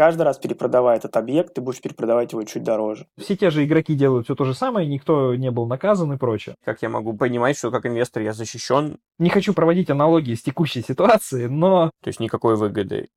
каждый раз перепродавая этот объект, ты будешь перепродавать его чуть дороже. Все те же игроки делают все то же самое, никто не был наказан и прочее. Как я могу понимать, что как инвестор я защищен? Не хочу проводить аналогии с текущей ситуацией, но... То есть никакой выгоды.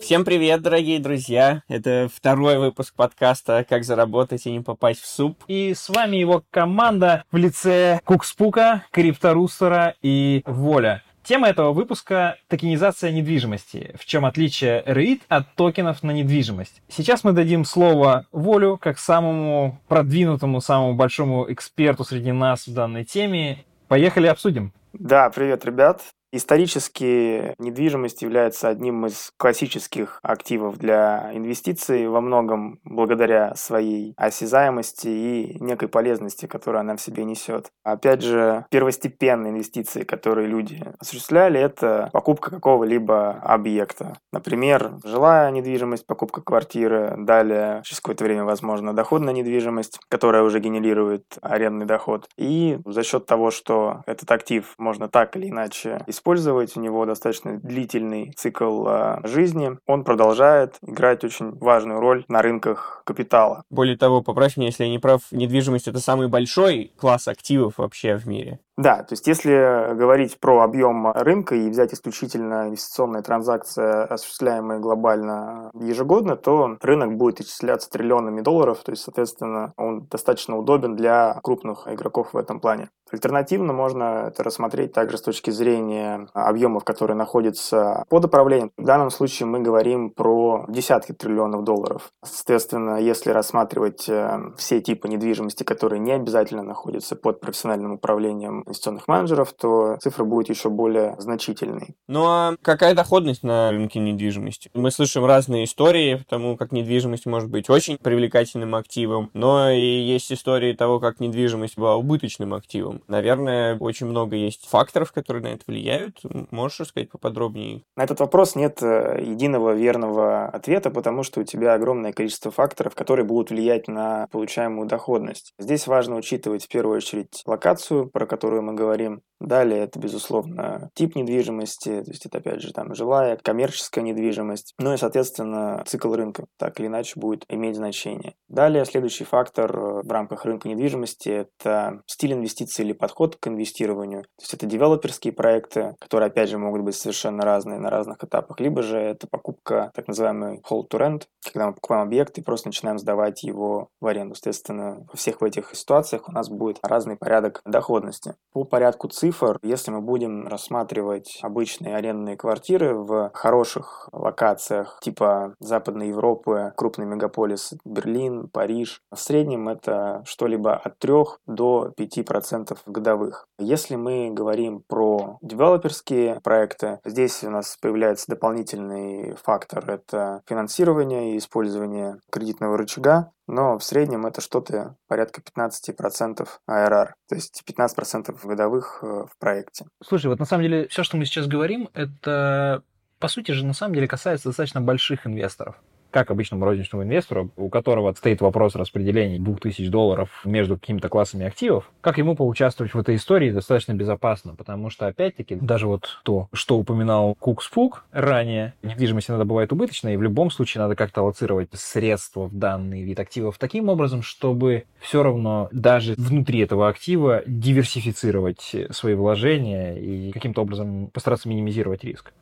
Всем привет, дорогие друзья! Это второй выпуск подкаста «Как заработать и не попасть в суп». И с вами его команда в лице Кукспука, Крипторустера и Воля. Тема этого выпуска – токенизация недвижимости. В чем отличие REIT от токенов на недвижимость. Сейчас мы дадим слово Волю, как самому продвинутому, самому большому эксперту среди нас в данной теме. Поехали обсудим. Да, привет, ребят. Исторически недвижимость является одним из классических активов для инвестиций, во многом благодаря своей осязаемости и некой полезности, которую она в себе несет. Опять же, первостепенные инвестиции, которые люди осуществляли, это покупка какого-либо объекта. Например, жилая недвижимость, покупка квартиры, далее через какое-то время, возможно, доходная недвижимость, которая уже генерирует арендный доход. И за счет того, что этот актив можно так или иначе использовать, использовать, у него достаточно длительный цикл а, жизни, он продолжает играть очень важную роль на рынках капитала. Более того, поправь меня, если я не прав, недвижимость это самый большой класс активов вообще в мире. Да, то есть если говорить про объем рынка и взять исключительно инвестиционные транзакции, осуществляемые глобально ежегодно, то рынок будет исчисляться триллионами долларов, то есть, соответственно, он достаточно удобен для крупных игроков в этом плане. Альтернативно можно это рассмотреть также с точки зрения объемов, которые находятся под управлением. В данном случае мы говорим про десятки триллионов долларов. Соответственно, если рассматривать э, все типы недвижимости, которые не обязательно находятся под профессиональным управлением инвестиционных менеджеров, то цифра будет еще более значительной. Ну а какая доходность на рынке недвижимости? Мы слышим разные истории тому, как недвижимость может быть очень привлекательным активом, но и есть истории того, как недвижимость была убыточным активом. Наверное, очень много есть факторов, которые на это влияют. Можешь рассказать поподробнее? На этот вопрос нет э, единого верного ответа, потому что у тебя огромное количество факторов, которые будут влиять на получаемую доходность. Здесь важно учитывать в первую очередь локацию, про которую которую мы говорим. Далее это, безусловно, тип недвижимости, то есть это, опять же, там, жилая, коммерческая недвижимость. Ну и, соответственно, цикл рынка так или иначе будет иметь значение. Далее следующий фактор э, в рамках рынка недвижимости – это стиль инвестиций или подход к инвестированию. То есть это девелоперские проекты, которые, опять же, могут быть совершенно разные на разных этапах. Либо же это покупка, так называемый hold to rent, когда мы покупаем объект и просто начинаем сдавать его в аренду. Соответственно, во всех этих ситуациях у нас будет разный порядок доходности. По порядку цифр, если мы будем рассматривать обычные арендные квартиры в хороших локациях типа Западной Европы, крупный мегаполис Берлин, Париж, в среднем это что-либо от 3 до 5% годовых. Если мы говорим про девелоперские проекты, здесь у нас появляется дополнительный фактор – это финансирование и использование кредитного рычага но в среднем это что-то порядка 15% ARR, то есть 15% годовых э, в проекте. Слушай, вот на самом деле все, что мы сейчас говорим, это по сути же на самом деле касается достаточно больших инвесторов как обычному розничному инвестору, у которого стоит вопрос распределения 2000 долларов между какими-то классами активов, как ему поучаствовать в этой истории достаточно безопасно, потому что, опять-таки, даже вот то, что упоминал Кукспук ранее, недвижимость иногда бывает убыточной, и в любом случае надо как-то аллоцировать средства в данный вид активов таким образом, чтобы все равно даже внутри этого актива диверсифицировать свои вложения и каким-то образом постараться минимизировать риск.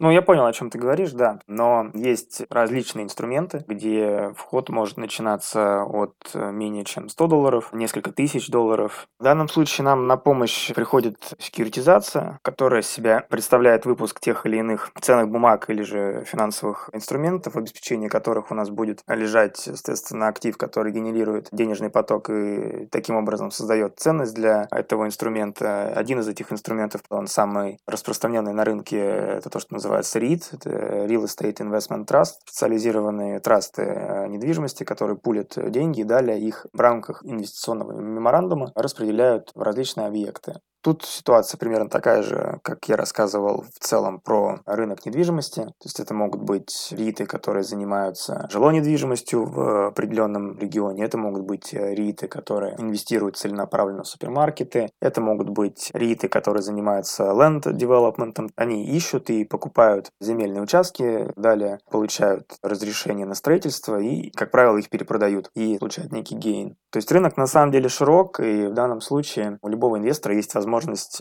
Ну, я понял, о чем ты говоришь, да. Но есть различные инструменты, где вход может начинаться от э, менее чем 100 долларов, несколько тысяч долларов. В данном случае нам на помощь приходит секьюритизация, которая себя представляет выпуск тех или иных ценных бумаг или же финансовых инструментов, в обеспечении которых у нас будет лежать, соответственно, актив, который генерирует денежный поток и таким образом создает ценность для этого инструмента. Один из этих инструментов, он самый распространенный на рынке, это то, что называется называется REIT, это Real Estate Investment Trust, специализированные трасты э, недвижимости, которые пулят деньги и далее их в рамках инвестиционного меморандума распределяют в различные объекты. Тут ситуация примерно такая же, как я рассказывал в целом про рынок недвижимости. То есть это могут быть риты, которые занимаются жилой недвижимостью в определенном регионе. Это могут быть риты, которые инвестируют целенаправленно в супермаркеты. Это могут быть риты, которые занимаются land development. Они ищут и покупают земельные участки, далее получают разрешение на строительство и, как правило, их перепродают и получают некий гейн. То есть рынок на самом деле широк, и в данном случае у любого инвестора есть возможность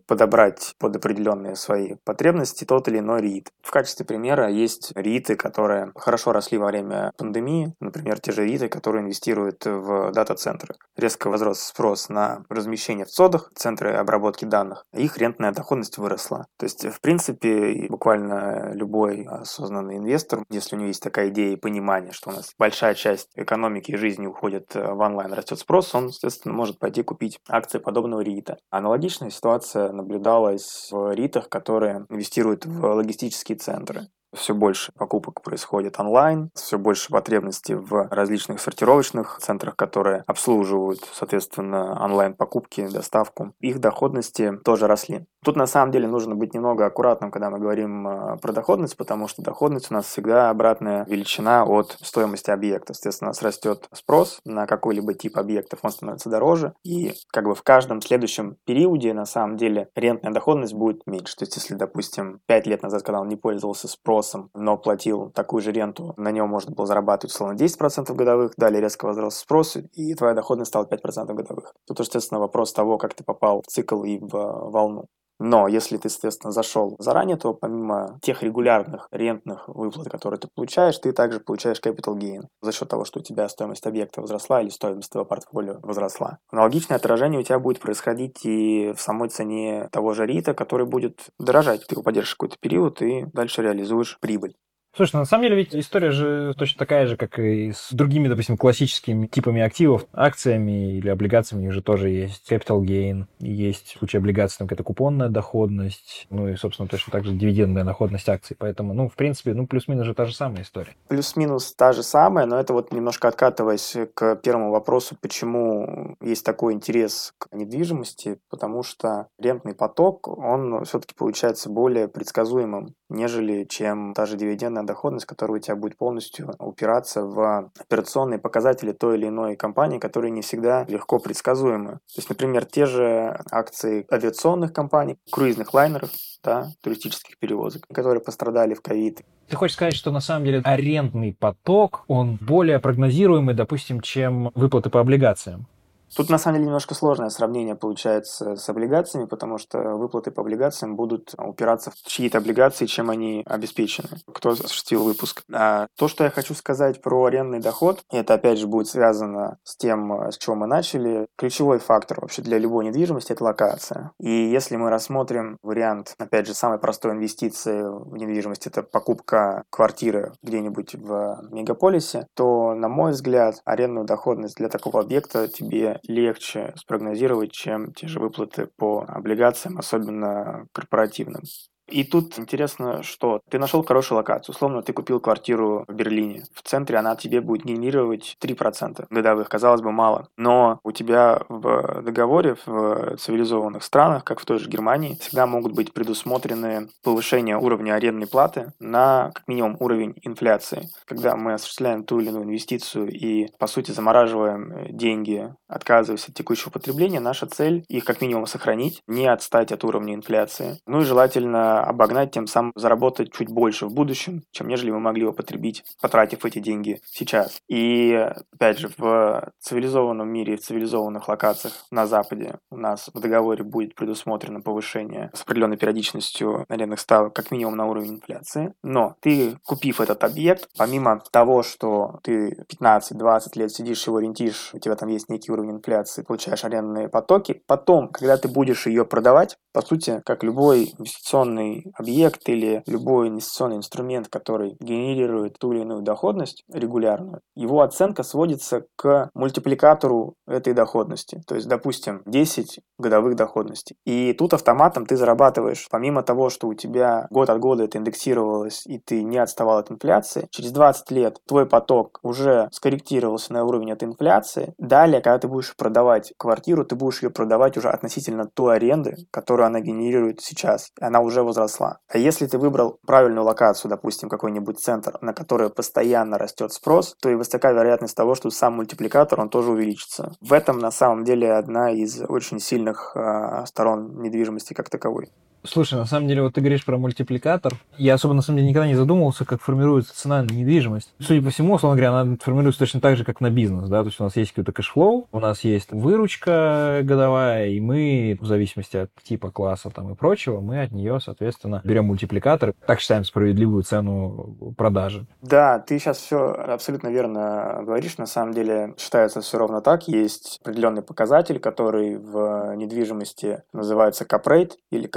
подобрать под определенные свои потребности тот или иной рит. В качестве примера есть риты, которые хорошо росли во время пандемии, например, те же риты, которые инвестируют в дата-центры. Резко возрос спрос на размещение в ЦОДах, центры обработки данных, их рентная доходность выросла. То есть, в принципе, буквально любой осознанный инвестор, если у него есть такая идея и понимание, что у нас большая часть экономики и жизни уходит в онлайн, растет спрос, он, естественно, может пойти купить акции подобного рита. Аналогичная ситуация наблюдалась в ритах, которые инвестируют в логистические центры все больше покупок происходит онлайн, все больше потребностей в различных сортировочных центрах, которые обслуживают, соответственно, онлайн-покупки, доставку. Их доходности тоже росли. Тут на самом деле нужно быть немного аккуратным, когда мы говорим э, про доходность, потому что доходность у нас всегда обратная величина от стоимости объекта. Соответственно, у нас растет спрос на какой-либо тип объектов, он становится дороже, и как бы в каждом следующем периоде на самом деле рентная доходность будет меньше. То есть, если, допустим, 5 лет назад, когда он не пользовался спросом, спросом, но платил такую же ренту, на нем можно было зарабатывать условно 10% годовых, далее резко возрос спрос, и твоя доходность стала 5% годовых. Тут, естественно, вопрос того, как ты попал в цикл и в волну. Но если ты, соответственно, зашел заранее, то помимо тех регулярных рентных выплат, которые ты получаешь, ты также получаешь capital gain за счет того, что у тебя стоимость объекта возросла или стоимость твоего портфолио возросла. Аналогичное отражение у тебя будет происходить и в самой цене того же рита, который будет дорожать. Ты его поддержишь какой-то период и дальше реализуешь прибыль. Слушай, ну, на самом деле ведь история же точно такая же, как и с другими, допустим, классическими типами активов. Акциями или облигациями у них же тоже есть capital gain, есть в случае облигаций там какая-то купонная доходность, ну и, собственно, точно так же дивидендная доходность акций. Поэтому, ну, в принципе, ну, плюс-минус же та же самая история. Плюс-минус та же самая, но это вот немножко откатываясь к первому вопросу, почему есть такой интерес к недвижимости, потому что рентный поток, он все-таки получается более предсказуемым, нежели чем та же дивидендная доходность, которая у тебя будет полностью упираться в операционные показатели той или иной компании, которые не всегда легко предсказуемы. То есть, например, те же акции авиационных компаний, круизных лайнеров, да, туристических перевозок, которые пострадали в ковид. Ты хочешь сказать, что на самом деле арендный поток, он более прогнозируемый, допустим, чем выплаты по облигациям? Тут на самом деле немножко сложное сравнение получается с облигациями, потому что выплаты по облигациям будут упираться в чьи-то облигации, чем они обеспечены, кто осуществил выпуск. А то, что я хочу сказать про арендный доход, это опять же будет связано с тем, с чего мы начали. Ключевой фактор вообще для любой недвижимости – это локация. И если мы рассмотрим вариант, опять же, самой простой инвестиции в недвижимость – это покупка квартиры где-нибудь в мегаполисе, то, на мой взгляд, арендную доходность для такого объекта тебе легче спрогнозировать, чем те же выплаты по облигациям, особенно корпоративным. И тут интересно, что ты нашел хорошую локацию. Условно, ты купил квартиру в Берлине. В центре она тебе будет генерировать 3% годовых. Казалось бы, мало. Но у тебя в договоре в цивилизованных странах, как в той же Германии, всегда могут быть предусмотрены повышение уровня арендной платы на как минимум уровень инфляции. Когда мы осуществляем ту или иную инвестицию и, по сути, замораживаем деньги, отказываясь от текущего потребления, наша цель их как минимум сохранить, не отстать от уровня инфляции. Ну и желательно обогнать, тем самым заработать чуть больше в будущем, чем нежели мы могли употребить, потратив эти деньги сейчас. И, опять же, в цивилизованном мире, в цивилизованных локациях на Западе у нас в договоре будет предусмотрено повышение с определенной периодичностью арендных ставок как минимум на уровень инфляции. Но ты, купив этот объект, помимо того, что ты 15-20 лет сидишь его рентишь, у тебя там есть некий уровень инфляции, получаешь арендные потоки, потом, когда ты будешь ее продавать, по сути, как любой инвестиционный инвестиционный объект или любой инвестиционный инструмент, который генерирует ту или иную доходность регулярную, его оценка сводится к мультипликатору этой доходности. То есть, допустим, 10 годовых доходностей. И тут автоматом ты зарабатываешь, помимо того, что у тебя год от года это индексировалось, и ты не отставал от инфляции, через 20 лет твой поток уже скорректировался на уровень от инфляции. Далее, когда ты будешь продавать квартиру, ты будешь ее продавать уже относительно той аренды, которую она генерирует сейчас. Она уже возросла. А если ты выбрал правильную локацию, допустим, какой-нибудь центр, на который постоянно растет спрос, то и высока вероятность того, что сам мультипликатор, он тоже увеличится. В этом на самом деле одна из очень сильных э, сторон недвижимости как таковой. Слушай, на самом деле, вот ты говоришь про мультипликатор. Я особо, на самом деле, никогда не задумывался, как формируется цена на недвижимость. Судя по всему, условно говоря, она формируется точно так же, как на бизнес, да, то есть у нас есть какой-то cash flow, у нас есть выручка годовая, и мы, в зависимости от типа класса там и прочего, мы от нее, соответственно, берем мультипликатор, так считаем справедливую цену продажи. Да, ты сейчас все абсолютно верно говоришь. На самом деле считается все ровно так. Есть определенный показатель, который в недвижимости называется rate или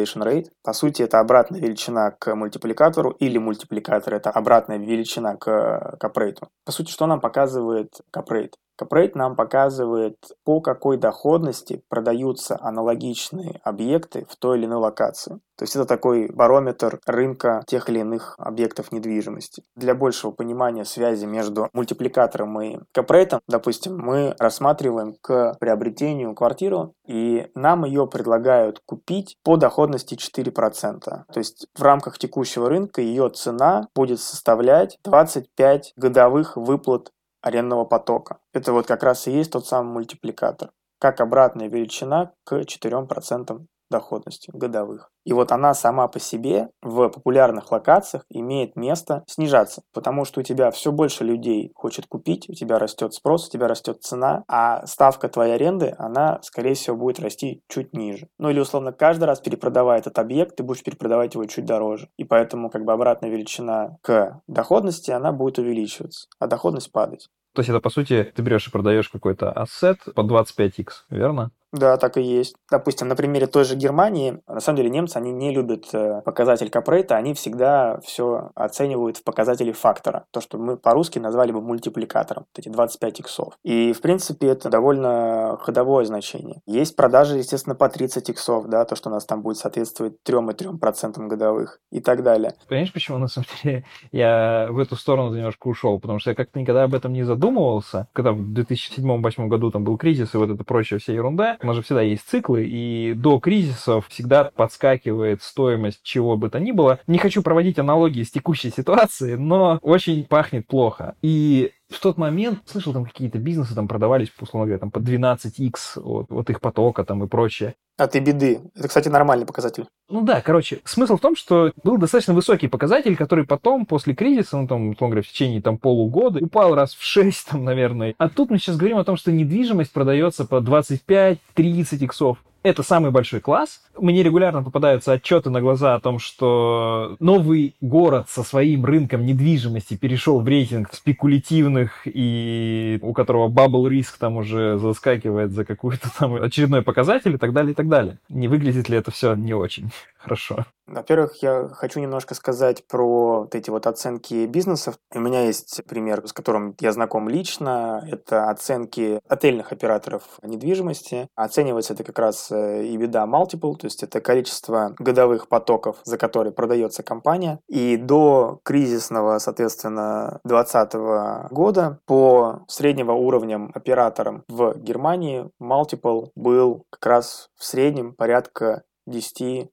capitalization rate. По сути, это обратная величина к мультипликатору или мультипликатор это обратная величина к rate. По сути, что нам показывает rate? Капрейт нам показывает, по какой доходности продаются аналогичные объекты в той или иной локации. То есть это такой барометр рынка тех или иных объектов недвижимости. Для большего понимания связи между мультипликатором и капрейтом, допустим, мы рассматриваем к приобретению квартиру, и нам ее предлагают купить по доходности 4%. То есть в рамках текущего рынка ее цена будет составлять 25 годовых выплат арендного потока. Это вот как раз и есть тот самый мультипликатор, как обратная величина к 4% доходности годовых. И вот она сама по себе в популярных локациях имеет место снижаться, потому что у тебя все больше людей хочет купить, у тебя растет спрос, у тебя растет цена, а ставка твоей аренды, она, скорее всего, будет расти чуть ниже. Ну или, условно, каждый раз перепродавая этот объект, ты будешь перепродавать его чуть дороже. И поэтому как бы обратная величина к доходности, она будет увеличиваться, а доходность падать. То есть это, по сути, ты берешь и продаешь какой-то ассет по 25x, верно? Да, так и есть. Допустим, на примере той же Германии, на самом деле немцы, они не любят э, показатель капрейта, они всегда все оценивают в показателе фактора. То, что мы по-русски назвали бы мультипликатором, вот эти 25 иксов. И, в принципе, это довольно ходовое значение. Есть продажи, естественно, по 30 иксов, да, то, что у нас там будет соответствовать 3,3% годовых и так далее. Понимаешь, почему, на самом деле, я в эту сторону немножко ушел? Потому что я как-то никогда об этом не задумывался. Когда в 2007-2008 году там был кризис и вот эта прочая вся ерунда, у нас же всегда есть циклы, и до кризисов всегда подскакивает стоимость чего бы то ни было. Не хочу проводить аналогии с текущей ситуацией, но очень пахнет плохо. И в тот момент слышал, там какие-то бизнесы там продавались, условно говоря, там по 12x от, от их потока там и прочее. От и беды. Это, кстати, нормальный показатель. Ну да, короче, смысл в том, что был достаточно высокий показатель, который потом, после кризиса, ну там, условно говоря, в течение там полугода, упал раз в 6, там, наверное. А тут мы сейчас говорим о том, что недвижимость продается по 25-30 иксов. Это самый большой класс. Мне регулярно попадаются отчеты на глаза о том, что новый город со своим рынком недвижимости перешел в рейтинг спекулятивных и у которого бабл риск там уже заскакивает за какой-то там очередной показатель и так далее, и так далее. Не выглядит ли это все не очень хорошо? Во-первых, я хочу немножко сказать про вот эти вот оценки бизнесов. У меня есть пример, с которым я знаком лично. Это оценки отельных операторов недвижимости. Оценивается это как раз EBITDA multiple, то есть это количество годовых потоков, за которые продается компания. И до кризисного, соответственно, 2020 года по среднего уровням операторам в Германии multiple был как раз в среднем порядка 10-12.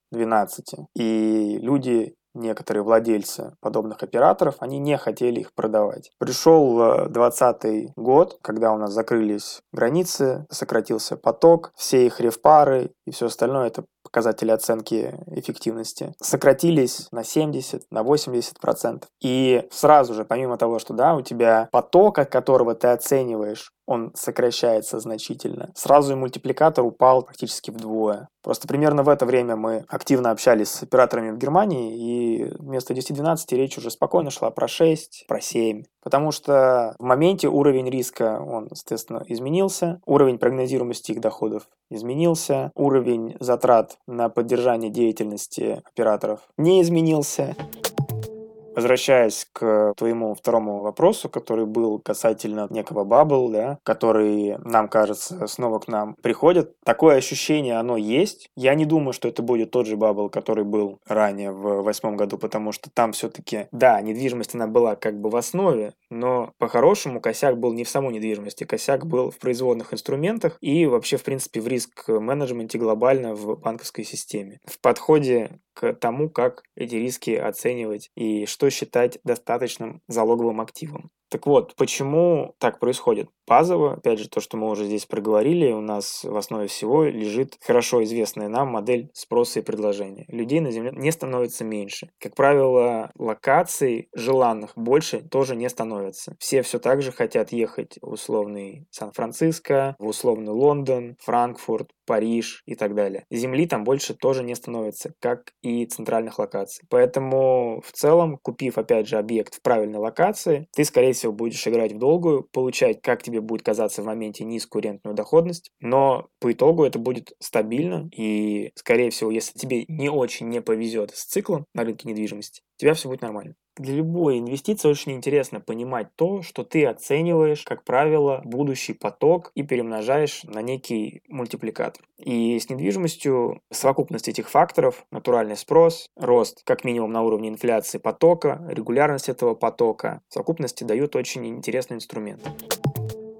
И люди некоторые владельцы подобных операторов, они не хотели их продавать. Пришел 20 год, когда у нас закрылись границы, сократился поток, все их рефпары и все остальное это показатели оценки эффективности сократились на 70, на 80 процентов. И сразу же, помимо того, что да, у тебя поток, от которого ты оцениваешь он сокращается значительно. Сразу и мультипликатор упал практически вдвое. Просто примерно в это время мы активно общались с операторами в Германии, и вместо 10-12 речь уже спокойно шла про 6, про 7. Потому что в моменте уровень риска, он, естественно, изменился, уровень прогнозируемости их доходов изменился, уровень затрат на поддержание деятельности операторов не изменился. Возвращаясь к твоему второму вопросу, который был касательно некого bubble, да, который, нам кажется, снова к нам приходит. Такое ощущение, оно есть. Я не думаю, что это будет тот же bubble, который был ранее в восьмом году, потому что там все-таки, да, недвижимость, она была как бы в основе, но по-хорошему косяк был не в самой недвижимости, косяк был в производных инструментах и вообще, в принципе, в риск-менеджменте глобально в банковской системе. В подходе к тому, как эти риски оценивать и что считать достаточным залоговым активом. Так вот, почему так происходит? Базово, опять же, то, что мы уже здесь проговорили, у нас в основе всего лежит хорошо известная нам модель спроса и предложения. Людей на Земле не становится меньше. Как правило, локаций желанных больше тоже не становится. Все все так же хотят ехать в условный Сан-Франциско, в условный Лондон, Франкфурт, Париж и так далее. Земли там больше тоже не становится, как и центральных локаций. Поэтому в целом, купив опять же объект в правильной локации, ты скорее всего будешь играть в долгую, получать, как тебе будет казаться в моменте, низкую рентную доходность, но по итогу это будет стабильно и, скорее всего, если тебе не очень не повезет с циклом на рынке недвижимости, у тебя все будет нормально для любой инвестиции очень интересно понимать то, что ты оцениваешь, как правило, будущий поток и перемножаешь на некий мультипликатор. И с недвижимостью совокупность этих факторов, натуральный спрос, рост как минимум на уровне инфляции потока, регулярность этого потока, совокупности дают очень интересный инструмент.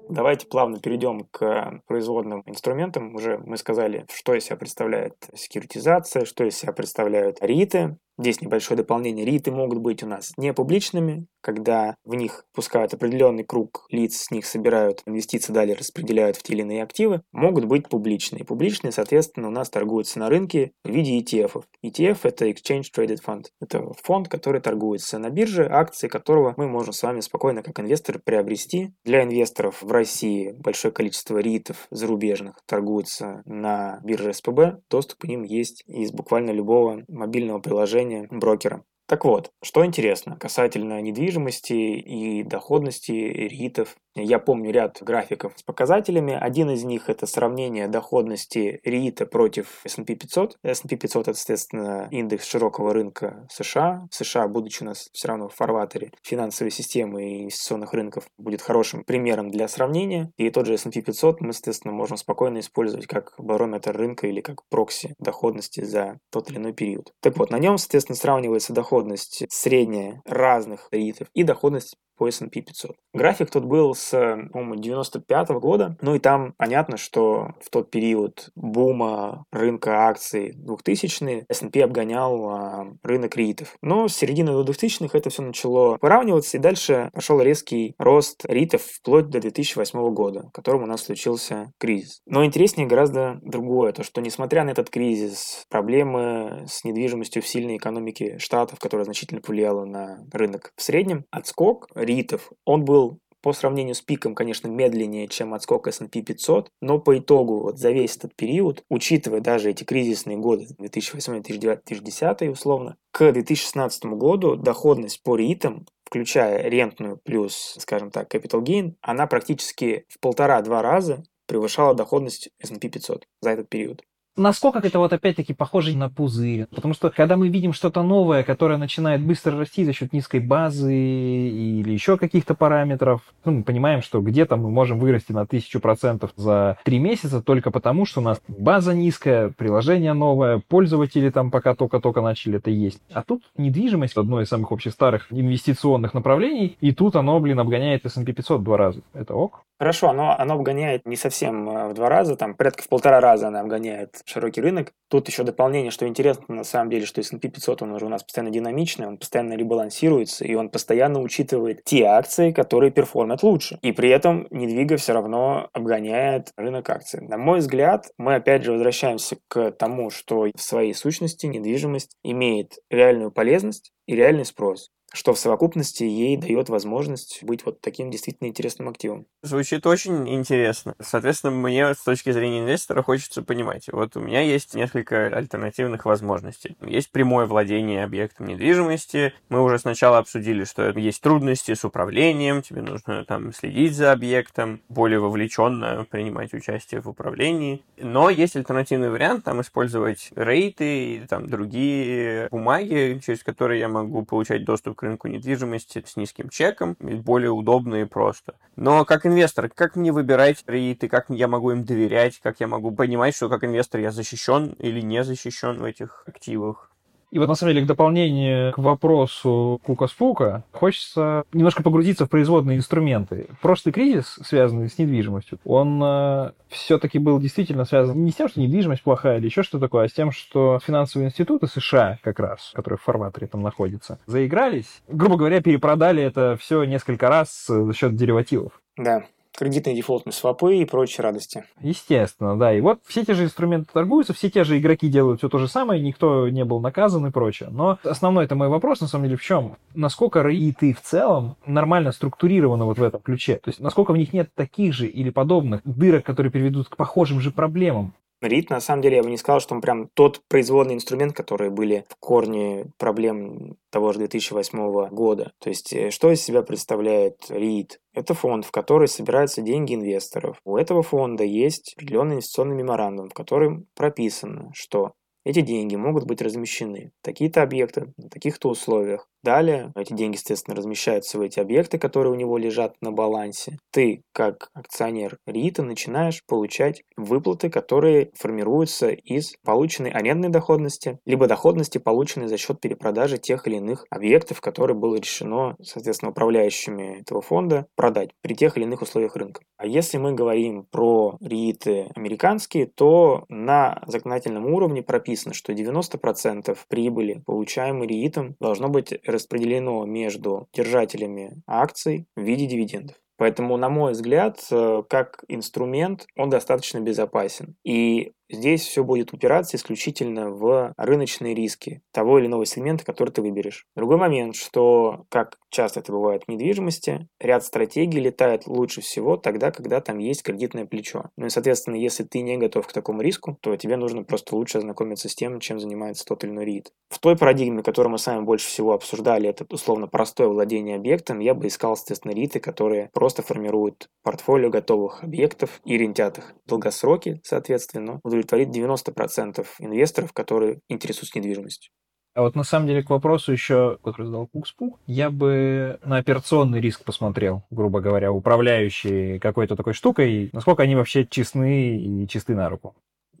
Давайте плавно перейдем к производным инструментам. Уже мы сказали, что из себя представляет секьюритизация, что из себя представляют риты. Здесь небольшое дополнение. РИТы могут быть у нас не публичными, когда в них пускают определенный круг лиц, с них собирают инвестиции, далее распределяют в те или иные активы, могут быть публичные. Публичные, соответственно, у нас торгуются на рынке в виде ETF. ETF – это Exchange Traded Fund. Это фонд, который торгуется на бирже, акции которого мы можем с вами спокойно как инвесторы приобрести. Для инвесторов в России большое количество РИТов зарубежных торгуются на бирже СПБ. Доступ к ним есть из буквально любого мобильного приложения брокера. Так вот, что интересно касательно недвижимости и доходности РИТов. Я помню ряд графиков с показателями. Один из них это сравнение доходности РИТа против S&P 500. S&P 500 это, соответственно, индекс широкого рынка США. США, будучи у нас все равно в фарватере финансовой системы и инвестиционных рынков, будет хорошим примером для сравнения. И тот же S&P 500 мы, соответственно, можем спокойно использовать как барометр рынка или как прокси доходности за тот или иной период. Так вот, на нем, соответственно, сравнивается доход доходность средняя разных ритов и доходность по S&P 500. График тут был с, по-моему, 95 -го года. Ну и там понятно, что в тот период бума рынка акций 2000 S&P обгонял а, рынок ритов. Но с середины 2000-х это все начало выравниваться, и дальше пошел резкий рост ритов вплоть до 2008 года, в котором у нас случился кризис. Но интереснее гораздо другое, то что несмотря на этот кризис, проблемы с недвижимостью в сильной экономике штатов, которая значительно повлияла на рынок в среднем, отскок ритов, он был по сравнению с пиком, конечно, медленнее, чем отскок S&P 500, но по итогу вот за весь этот период, учитывая даже эти кризисные годы 2008, 2009, 2010 условно, к 2016 году доходность по ритам включая рентную плюс, скажем так, capital gain, она практически в полтора-два раза превышала доходность S&P 500 за этот период насколько это вот опять-таки похоже на пузырь. Потому что когда мы видим что-то новое, которое начинает быстро расти за счет низкой базы или еще каких-то параметров, ну, мы понимаем, что где-то мы можем вырасти на тысячу процентов за три месяца только потому, что у нас база низкая, приложение новое, пользователи там пока только-только начали это есть. А тут недвижимость одно из самых общих старых инвестиционных направлений, и тут оно, блин, обгоняет S&P 500 два раза. Это ок? Хорошо, оно, оно обгоняет не совсем э, в два раза, там порядка в полтора раза она обгоняет широкий рынок. Тут еще дополнение, что интересно на самом деле, что S&P 500, он уже у нас постоянно динамичный, он постоянно ребалансируется, и он постоянно учитывает те акции, которые перформят лучше. И при этом недвига все равно обгоняет рынок акций. На мой взгляд, мы опять же возвращаемся к тому, что в своей сущности недвижимость имеет реальную полезность и реальный спрос. Что в совокупности ей дает возможность быть вот таким действительно интересным активом. Звучит очень интересно. Соответственно, мне с точки зрения инвестора хочется понимать, вот у меня есть несколько альтернативных возможностей. Есть прямое владение объектом недвижимости. Мы уже сначала обсудили, что есть трудности с управлением, тебе нужно там следить за объектом, более вовлеченно принимать участие в управлении. Но есть альтернативный вариант, там использовать рейты и там другие бумаги, через которые я могу получать доступ к рынку недвижимости с низким чеком, более удобно и просто. Но как инвестор, как мне выбирать рейты, как я могу им доверять, как я могу понимать, что как инвестор я защищен или не защищен в этих активах? И вот на самом деле, к дополнению к вопросу Кука-спука, хочется немножко погрузиться в производные инструменты. Прошлый кризис, связанный с недвижимостью, он э, все-таки был действительно связан не с тем, что недвижимость плохая или еще что такое, а с тем, что финансовые институты США как раз, которые в фарватере там находятся, заигрались, грубо говоря, перепродали это все несколько раз за счет деривативов. Да, кредитные дефолтные свопы и прочие радости. Естественно, да. И вот все те же инструменты торгуются, все те же игроки делают все то же самое, никто не был наказан и прочее. Но основной это мой вопрос, на самом деле, в чем? Насколько рейты в целом нормально структурированы вот в этом ключе? То есть, насколько в них нет таких же или подобных дырок, которые приведут к похожим же проблемам? Рит, на самом деле, я бы не сказал, что он прям тот производный инструмент, который были в корне проблем того же 2008 года. То есть, э, что из себя представляет РИИТ? Это фонд, в который собираются деньги инвесторов. У этого фонда есть определенный инвестиционный меморандум, в котором прописано, что эти деньги могут быть размещены в такие-то объекты, на таких-то условиях. Далее эти деньги, естественно, размещаются в эти объекты, которые у него лежат на балансе. Ты, как акционер РИИТа, начинаешь получать выплаты, которые формируются из полученной арендной доходности, либо доходности, полученной за счет перепродажи тех или иных объектов, которые было решено, соответственно, управляющими этого фонда продать при тех или иных условиях рынка. А если мы говорим про РИИТы американские, то на законодательном уровне прописано, что 90% прибыли, получаемой РИИТом, должно быть распределено между держателями акций в виде дивидендов. Поэтому, на мой взгляд, э, как инструмент он достаточно безопасен. И Здесь все будет упираться исключительно в рыночные риски того или иного сегмента, который ты выберешь. Другой момент, что, как часто это бывает в недвижимости, ряд стратегий летает лучше всего тогда, когда там есть кредитное плечо. Ну и, соответственно, если ты не готов к такому риску, то тебе нужно просто лучше ознакомиться с тем, чем занимается тот или иной REIT. В той парадигме, которую мы с вами больше всего обсуждали, это условно простое владение объектом, я бы искал, естественно, риты, которые просто формируют портфолио готовых объектов и рентят их долгосроки, соответственно, удовлетворит 90% инвесторов, которые интересуются недвижимостью. А вот на самом деле к вопросу еще, который задал Пукспук, я бы на операционный риск посмотрел, грубо говоря, управляющие какой-то такой штукой, насколько они вообще честны и чисты на руку.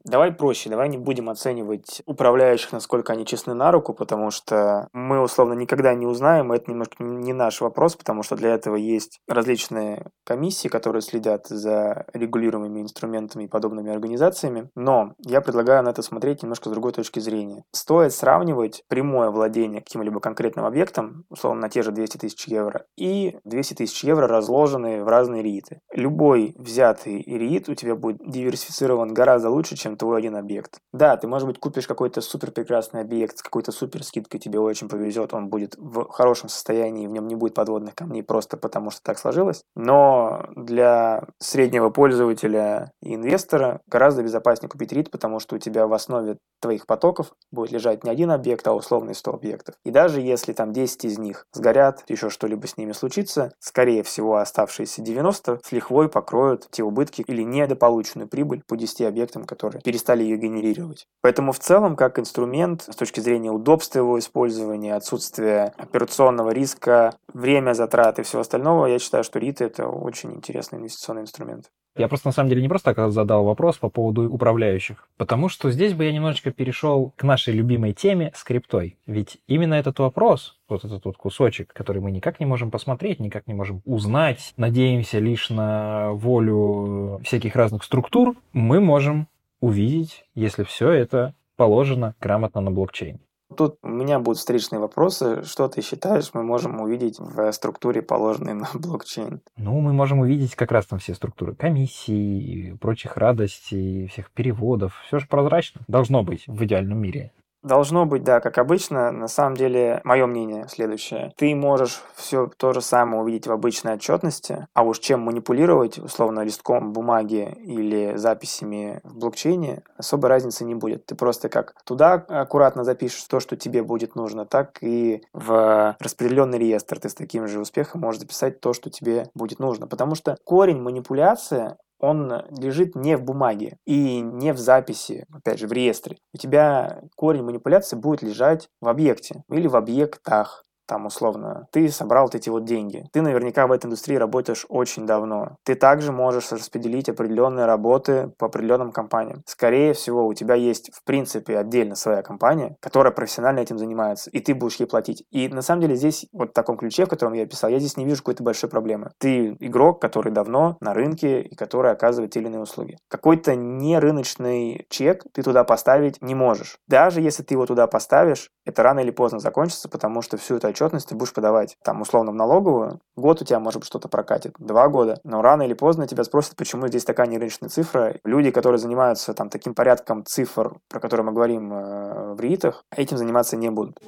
Давай проще, давай не будем оценивать управляющих, насколько они честны на руку, потому что мы, условно, никогда не узнаем, это немножко не наш вопрос, потому что для этого есть различные комиссии, которые следят за регулируемыми инструментами и подобными организациями, но я предлагаю на это смотреть немножко с другой точки зрения. Стоит сравнивать прямое владение каким-либо конкретным объектом, условно, на те же 200 тысяч евро, и 200 тысяч евро, разложенные в разные рииты. Любой взятый риит у тебя будет диверсифицирован гораздо лучше, чем твой один объект. Да, ты, может быть, купишь какой-то супер прекрасный объект с какой-то супер скидкой, тебе очень повезет, он будет в хорошем состоянии, в нем не будет подводных камней просто потому, что так сложилось. Но для среднего пользователя и инвестора гораздо безопаснее купить REIT, потому что у тебя в основе твоих потоков будет лежать не один объект, а условные 100 объектов. И даже если там 10 из них сгорят, еще что-либо с ними случится, скорее всего оставшиеся 90 с лихвой покроют те убытки или недополученную прибыль по 10 объектам, которые перестали ее генерировать. Поэтому в целом, как инструмент, с точки зрения удобства его использования, отсутствия операционного риска, время затрат и всего остального, я считаю, что REIT это очень интересный инвестиционный инструмент. Я просто на самом деле не просто так задал вопрос по поводу управляющих, потому что здесь бы я немножечко перешел к нашей любимой теме скриптой. Ведь именно этот вопрос, вот этот вот кусочек, который мы никак не можем посмотреть, никак не можем узнать, надеемся лишь на волю всяких разных структур, мы можем увидеть, если все это положено грамотно на блокчейн. Тут у меня будут встречные вопросы. Что ты считаешь, мы можем увидеть в структуре, положенной на блокчейн? Ну, мы можем увидеть как раз там все структуры комиссий, прочих радостей, всех переводов. Все же прозрачно. Должно быть в идеальном мире. Должно быть, да, как обычно. На самом деле, мое мнение следующее. Ты можешь все то же самое увидеть в обычной отчетности, а уж чем манипулировать, условно, листком бумаги или записями в блокчейне, особой разницы не будет. Ты просто как туда аккуратно запишешь то, что тебе будет нужно, так и в распределенный реестр ты с таким же успехом можешь записать то, что тебе будет нужно. Потому что корень манипуляции он лежит не в бумаге и не в записи, опять же, в реестре. У тебя корень манипуляции будет лежать в объекте или в объектах там условно, ты собрал эти вот деньги. Ты наверняка в этой индустрии работаешь очень давно. Ты также можешь распределить определенные работы по определенным компаниям. Скорее всего, у тебя есть, в принципе, отдельно своя компания, которая профессионально этим занимается, и ты будешь ей платить. И на самом деле здесь, вот в таком ключе, в котором я писал, я здесь не вижу какой-то большой проблемы. Ты игрок, который давно на рынке и который оказывает те или иные услуги. Какой-то нерыночный чек ты туда поставить не можешь. Даже если ты его туда поставишь, это рано или поздно закончится, потому что всю эту отчетность ты будешь подавать там условно в налоговую, год у тебя может быть что-то прокатит, два года, но рано или поздно тебя спросят, почему здесь такая нерыночная цифра. Люди, которые занимаются там таким порядком цифр, про которые мы говорим э, в РИИТах, этим заниматься не будут.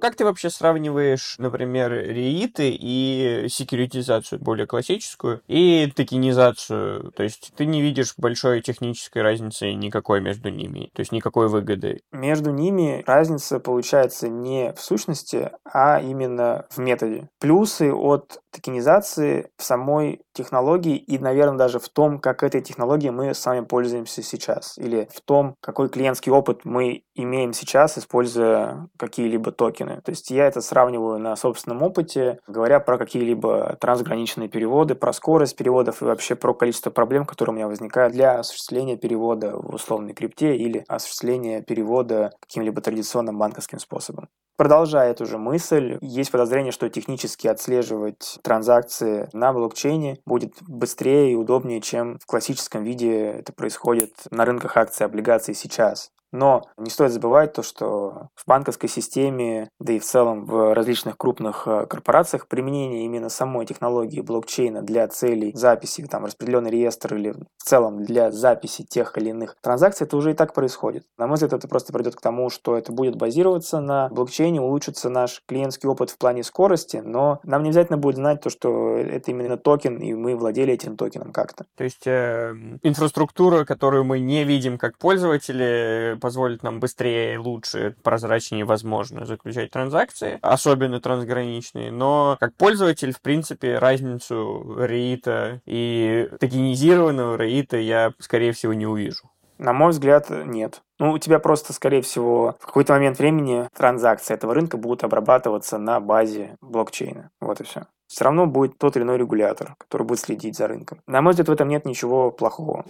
Как ты вообще сравниваешь, например, реиты и секьюритизацию более классическую и токенизацию? То есть ты не видишь большой технической разницы никакой между ними, то есть никакой выгоды? Между ними разница получается не в сущности, а именно в методе. Плюсы от токенизации в самой технологии и, наверное, даже в том, как этой технологией мы с вами пользуемся сейчас, или в том, какой клиентский опыт мы имеем сейчас, используя какие-либо токены. То есть я это сравниваю на собственном опыте, говоря про какие-либо трансграничные переводы, про скорость переводов и вообще про количество проблем, которые у меня возникают для осуществления перевода в условной крипте или осуществления перевода каким-либо традиционным банковским способом. Продолжая эту же мысль, есть подозрение, что технически отслеживать транзакции на блокчейне будет быстрее и удобнее, чем в классическом виде это происходит на рынках акций и облигаций сейчас. Но не стоит забывать то, что в банковской системе, да и в целом в различных крупных э, корпорациях применение именно самой технологии блокчейна для целей записи, там, распределенный реестр или в целом для записи тех или иных транзакций, это уже и так происходит. На мой взгляд, это просто придет к тому, что это будет базироваться на блокчейне, улучшится наш клиентский опыт в плане скорости, но нам не обязательно будет знать то, что это именно токен, и мы владели этим токеном как-то. То есть э, инфраструктура, которую мы не видим как пользователи, позволит нам быстрее, лучше, прозрачнее, возможно, заключать транзакции, особенно трансграничные. Но как пользователь, в принципе, разницу рейта и токенизированного рейта я, скорее всего, не увижу. На мой взгляд, нет. Ну, у тебя просто, скорее всего, в какой-то момент времени транзакции этого рынка будут обрабатываться на базе блокчейна. Вот и все. Все равно будет тот или иной регулятор, который будет следить за рынком. На мой взгляд, в этом нет ничего плохого.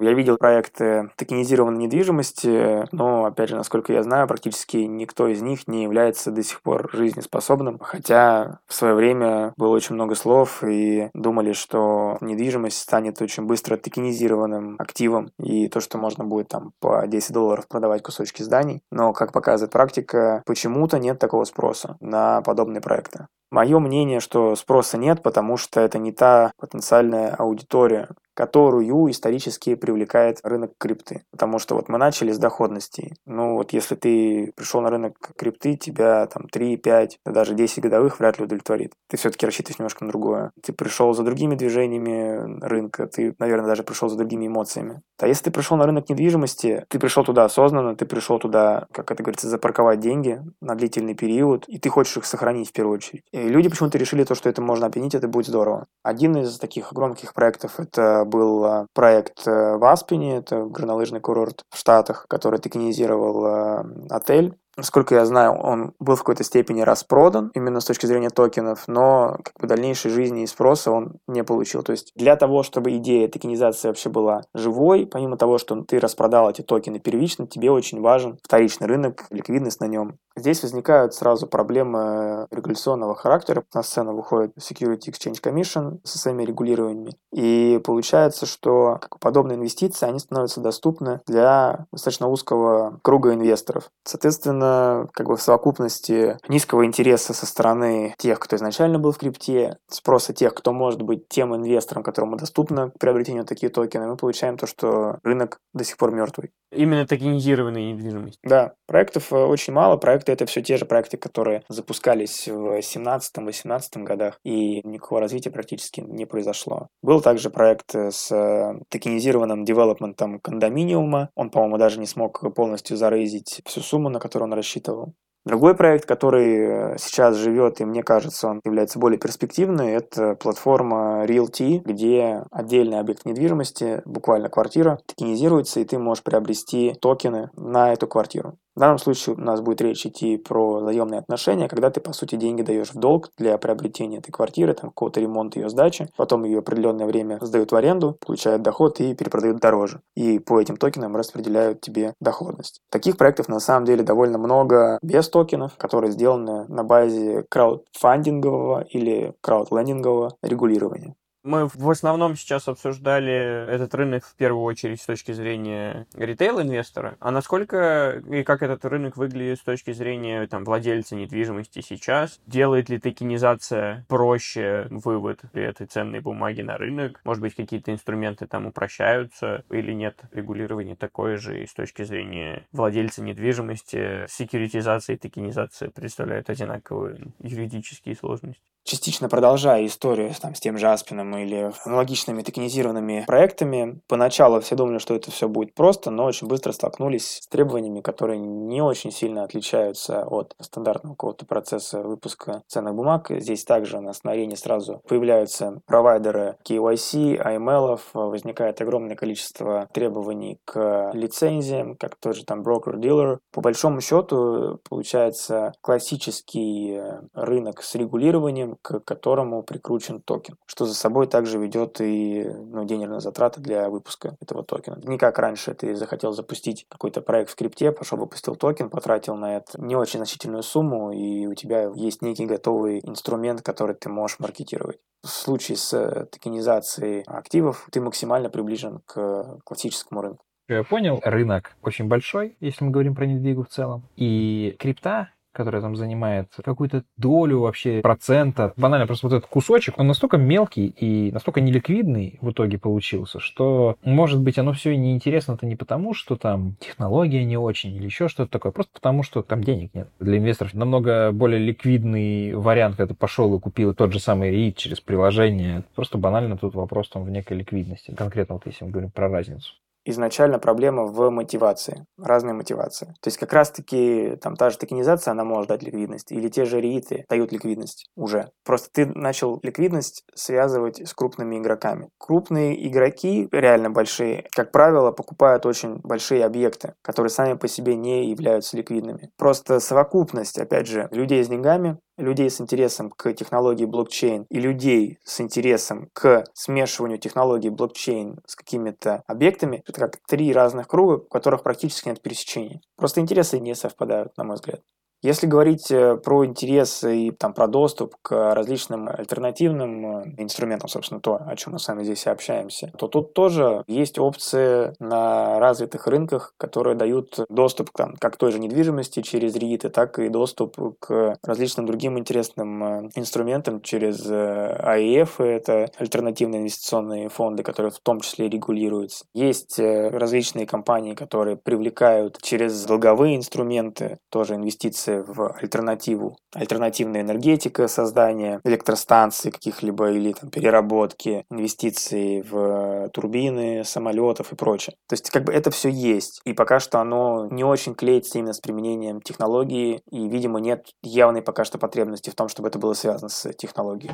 Я видел проекты токенизированной недвижимости, но, опять же, насколько я знаю, практически никто из них не является до сих пор жизнеспособным. Хотя в свое время было очень много слов и думали, что недвижимость станет очень быстро токенизированным активом и то, что можно будет там по 10 долларов продавать кусочки зданий. Но, как показывает практика, почему-то нет такого спроса на подобные проекты. Мое мнение, что спроса нет, потому что это не та потенциальная аудитория, которую исторически привлекает рынок крипты. Потому что вот мы начали с доходностей. Ну вот если ты пришел на рынок крипты, тебя там 3, 5, даже 10 годовых вряд ли удовлетворит. Ты все-таки рассчитываешь немножко на другое. Ты пришел за другими движениями рынка, ты, наверное, даже пришел за другими эмоциями. А если ты пришел на рынок недвижимости, ты пришел туда осознанно, ты пришел туда, как это говорится, запарковать деньги на длительный период, и ты хочешь их сохранить в первую очередь. И люди почему-то решили то, что это можно объединить, это будет здорово. Один из таких громких проектов это был а, проект э, в Аспене, это горнолыжный курорт в Штатах, который токенизировал а, отель Насколько я знаю, он был в какой-то степени распродан именно с точки зрения токенов, но как бы дальнейшей жизни и спроса он не получил. То есть для того, чтобы идея токенизации вообще была живой, помимо того, что ты распродал эти токены первично, тебе очень важен вторичный рынок, ликвидность на нем. Здесь возникают сразу проблемы регуляционного характера. На сцену выходит Security Exchange Commission со своими регулированиями. И получается, что подобные инвестиции, они становятся доступны для достаточно узкого круга инвесторов. Соответственно, как бы в совокупности низкого интереса со стороны тех, кто изначально был в крипте, спроса тех, кто может быть тем инвестором, которому доступно приобретение такие токены, мы получаем то, что рынок до сих пор мертвый. Именно токенизированная недвижимость. Да, проектов э, очень мало. Проекты это все те же проекты, которые запускались в 17-18 годах, и никакого развития практически не произошло. Был также проект с э, токенизированным девелопментом кондоминиума. Он, по-моему, даже не смог полностью зарейзить всю сумму, на которую он рассчитывал. Другой проект, который э, сейчас живет, и мне кажется, он является более перспективный, это платформа Realty, где отдельный объект недвижимости, буквально квартира, токенизируется, и ты можешь приобрести токены на эту квартиру. В данном случае у нас будет речь идти про заемные отношения, когда ты, по сути, деньги даешь в долг для приобретения этой квартиры, там, какого-то ремонта ее сдачи, потом ее определенное время сдают в аренду, получают доход и перепродают дороже. И по этим токенам распределяют тебе доходность. Таких проектов на самом деле довольно много без токенов, которые сделаны на базе краудфандингового или краудлендингового регулирования. Мы в основном сейчас обсуждали этот рынок в первую очередь с точки зрения ритейл-инвестора. А насколько и как этот рынок выглядит с точки зрения там, владельца недвижимости сейчас? Делает ли токенизация проще вывод этой ценной бумаги на рынок? Может быть, какие-то инструменты там упрощаются или нет? Регулирование такое же и с точки зрения владельца недвижимости. Секьюритизация и токенизация представляют одинаковые юридические сложности частично продолжая историю там, с тем же Аспином или аналогичными токенизированными проектами, поначалу все думали, что это все будет просто, но очень быстро столкнулись с требованиями, которые не очень сильно отличаются от стандартного какого-то процесса выпуска ценных бумаг. Здесь также на арене сразу появляются провайдеры KYC, IML, возникает огромное количество требований к лицензиям, как тот же там broker-dealer. По большому счету получается классический рынок с регулированием, к которому прикручен токен, что за собой также ведет и ну, денежные затраты для выпуска этого токена. Не как раньше ты захотел запустить какой-то проект в крипте, пошел выпустил токен, потратил на это не очень значительную сумму, и у тебя есть некий готовый инструмент, который ты можешь маркетировать. В случае с токенизацией активов ты максимально приближен к классическому рынку. Я понял, рынок очень большой, если мы говорим про недвигу в целом. И крипта которая там занимает какую-то долю вообще процента. Банально, просто вот этот кусочек, он настолько мелкий и настолько неликвидный в итоге получился, что, может быть, оно все неинтересно-то не потому, что там технология не очень или еще что-то такое, просто потому, что там денег нет. Для инвесторов намного более ликвидный вариант, когда ты пошел и купил тот же самый REIT через приложение. Просто банально тут вопрос там в некой ликвидности. Конкретно вот если мы говорим про разницу изначально проблема в мотивации, разные мотивации. То есть как раз-таки там та же токенизация, она может дать ликвидность, или те же рииты дают ликвидность уже. Просто ты начал ликвидность связывать с крупными игроками. Крупные игроки, реально большие, как правило, покупают очень большие объекты, которые сами по себе не являются ликвидными. Просто совокупность, опять же, людей с деньгами, людей с интересом к технологии блокчейн и людей с интересом к смешиванию технологий блокчейн с какими-то объектами, это как три разных круга, у которых практически нет пересечений. Просто интересы не совпадают, на мой взгляд. Если говорить э, про интерес и там, про доступ к различным альтернативным э, инструментам, собственно, то, о чем мы с вами здесь и общаемся, то тут тоже есть опции на развитых рынках, которые дают доступ там, как к той же недвижимости через РИИТы, так и доступ к различным другим интересным э, инструментам через АИФ, это альтернативные инвестиционные фонды, которые в том числе регулируются. Есть различные компании, которые привлекают через долговые инструменты тоже инвестиции инвестиции в альтернативу, альтернативная энергетика, создание электростанций каких-либо или там, переработки, инвестиции в турбины самолетов и прочее. То есть как бы это все есть. И пока что оно не очень клеится именно с применением технологии, и, видимо, нет явной пока что потребности в том, чтобы это было связано с технологией.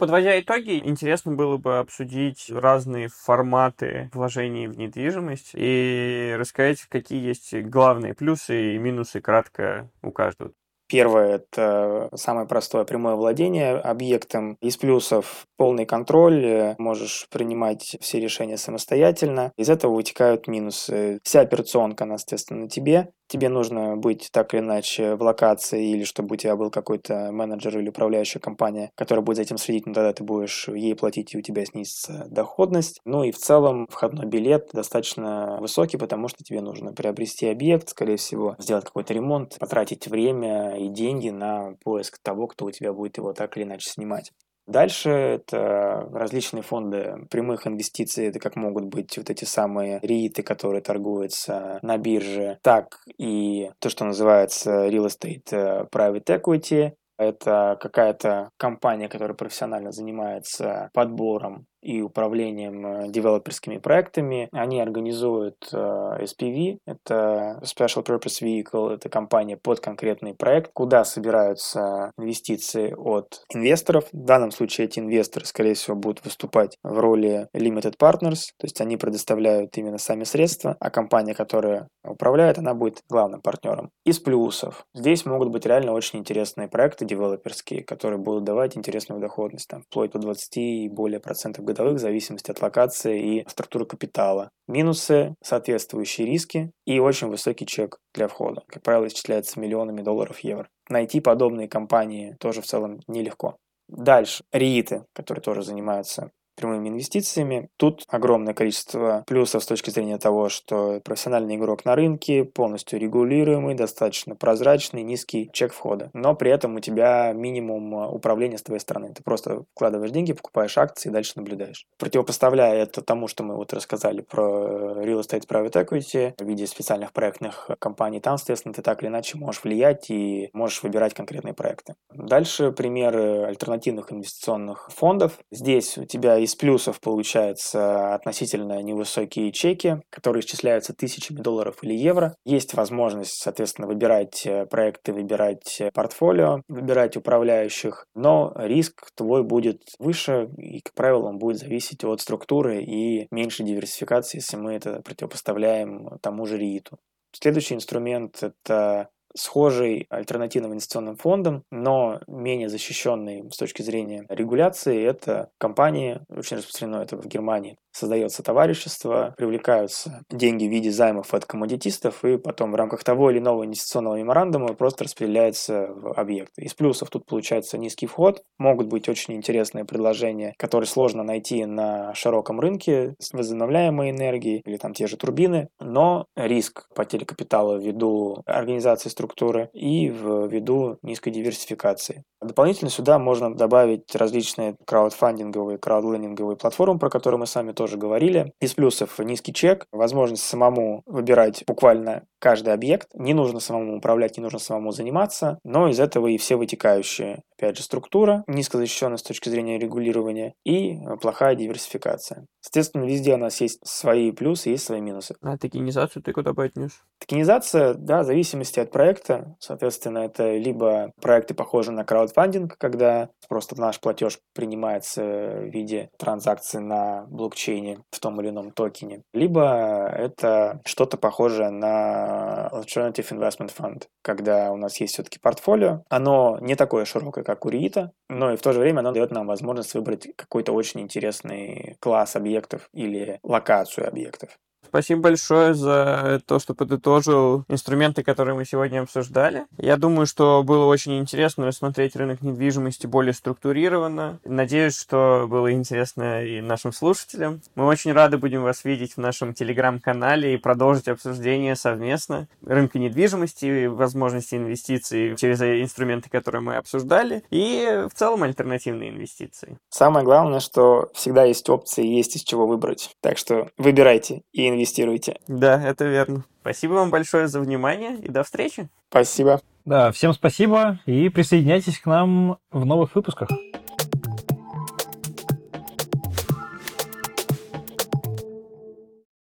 Подводя итоги, интересно было бы обсудить разные форматы вложений в недвижимость и рассказать, какие есть главные плюсы и минусы кратко у каждого. Первое – это самое простое прямое владение объектом. Из плюсов полный контроль, можешь принимать все решения самостоятельно. Из этого вытекают минусы. Вся операционка, она, естественно, на тебе. Тебе нужно быть так или иначе в локации, или чтобы у тебя был какой-то менеджер или управляющая компания, которая будет за этим следить, но тогда ты будешь ей платить, и у тебя снизится доходность. Ну и в целом входной билет достаточно высокий, потому что тебе нужно приобрести объект, скорее всего, сделать какой-то ремонт, потратить время и деньги на поиск того, кто у тебя будет его так или иначе снимать. Дальше это различные фонды прямых инвестиций, это как могут быть вот эти самые рииты, которые торгуются на бирже, так и то, что называется real estate э, private equity, это какая-то компания, которая профессионально занимается подбором и управлением э, девелоперскими проектами. Они организуют э, SPV, это Special Purpose Vehicle, это компания под конкретный проект, куда собираются инвестиции от инвесторов. В данном случае эти инвесторы, скорее всего, будут выступать в роли Limited Partners, то есть они предоставляют именно сами средства, а компания, которая управляет, она будет главным партнером. Из плюсов. Здесь могут быть реально очень интересные проекты девелоперские, которые будут давать интересную доходность, там, вплоть до 20 и более процентов годовых в зависимости от локации и структуры капитала. Минусы – соответствующие риски и очень высокий чек для входа. Как правило, исчисляется миллионами долларов евро. Найти подобные компании тоже в целом нелегко. Дальше. рииты, которые тоже занимаются прямыми инвестициями. Тут огромное количество плюсов с точки зрения того, что профессиональный игрок на рынке, полностью регулируемый, достаточно прозрачный, низкий чек входа. Но при этом у тебя минимум э, управления с твоей стороны. Ты просто вкладываешь деньги, покупаешь акции и дальше наблюдаешь. Противопоставляя это тому, что мы вот рассказали про э, real estate private equity в виде специальных проектных компаний, там, соответственно, ты так или иначе можешь влиять и можешь выбирать конкретные проекты. Дальше примеры альтернативных инвестиционных фондов. Здесь у тебя из плюсов получается относительно невысокие чеки, которые исчисляются тысячами долларов или евро. Есть возможность, соответственно, выбирать э, проекты, выбирать э, портфолио, выбирать управляющих, но риск твой будет выше, и, как правило, он будет зависеть от структуры и меньше диверсификации, если мы это противопоставляем тому же РИИТу. Следующий инструмент – это схожий альтернативным инвестиционным фондом, но менее защищенный с точки зрения регуляции, это компании, очень распространено это в Германии, создается товарищество, привлекаются деньги в виде займов от коммодитистов, и потом в рамках того или иного инвестиционного меморандума просто распределяется в объекты. Из плюсов тут получается низкий вход, могут быть очень интересные предложения, которые сложно найти на широком рынке с возобновляемой энергией или там те же турбины, но риск потери капитала ввиду организации структуры и ввиду низкой диверсификации. Дополнительно сюда можно добавить различные краудфандинговые, краудлендинговые платформы, про которые мы сами тоже говорили. Из плюсов низкий чек, возможность самому выбирать буквально каждый объект. Не нужно самому управлять, не нужно самому заниматься, но из этого и все вытекающие. Опять же, структура, низкозащищенность с точки зрения регулирования и плохая диверсификация. Соответственно, везде у нас есть свои плюсы, есть свои минусы. А токенизацию ты куда пойдешь? Токенизация, да, в зависимости от проекта. Соответственно, это либо проекты похожи на краудфандинг, когда просто наш платеж принимается в виде транзакции на блокчейне в том или ином токене, либо это что-то похожее на Alternative Investment Fund, когда у нас есть все-таки портфолио. Оно не такое широкое, как у РИИТа, но и в то же время оно дает нам возможность выбрать какой-то очень интересный класс объектов или локацию объектов. Спасибо большое за то, что подытожил инструменты, которые мы сегодня обсуждали. Я думаю, что было очень интересно рассмотреть рынок недвижимости более структурированно. Надеюсь, что было интересно и нашим слушателям. Мы очень рады будем вас видеть в нашем телеграм-канале и продолжить обсуждение совместно рынка недвижимости, возможности инвестиций через инструменты, которые мы обсуждали, и в целом альтернативные инвестиции. Самое главное, что всегда есть опции, есть из чего выбрать. Так что выбирайте и инвестируйте. Да, это верно. Спасибо вам большое за внимание и до встречи. Спасибо. Да, всем спасибо и присоединяйтесь к нам в новых выпусках.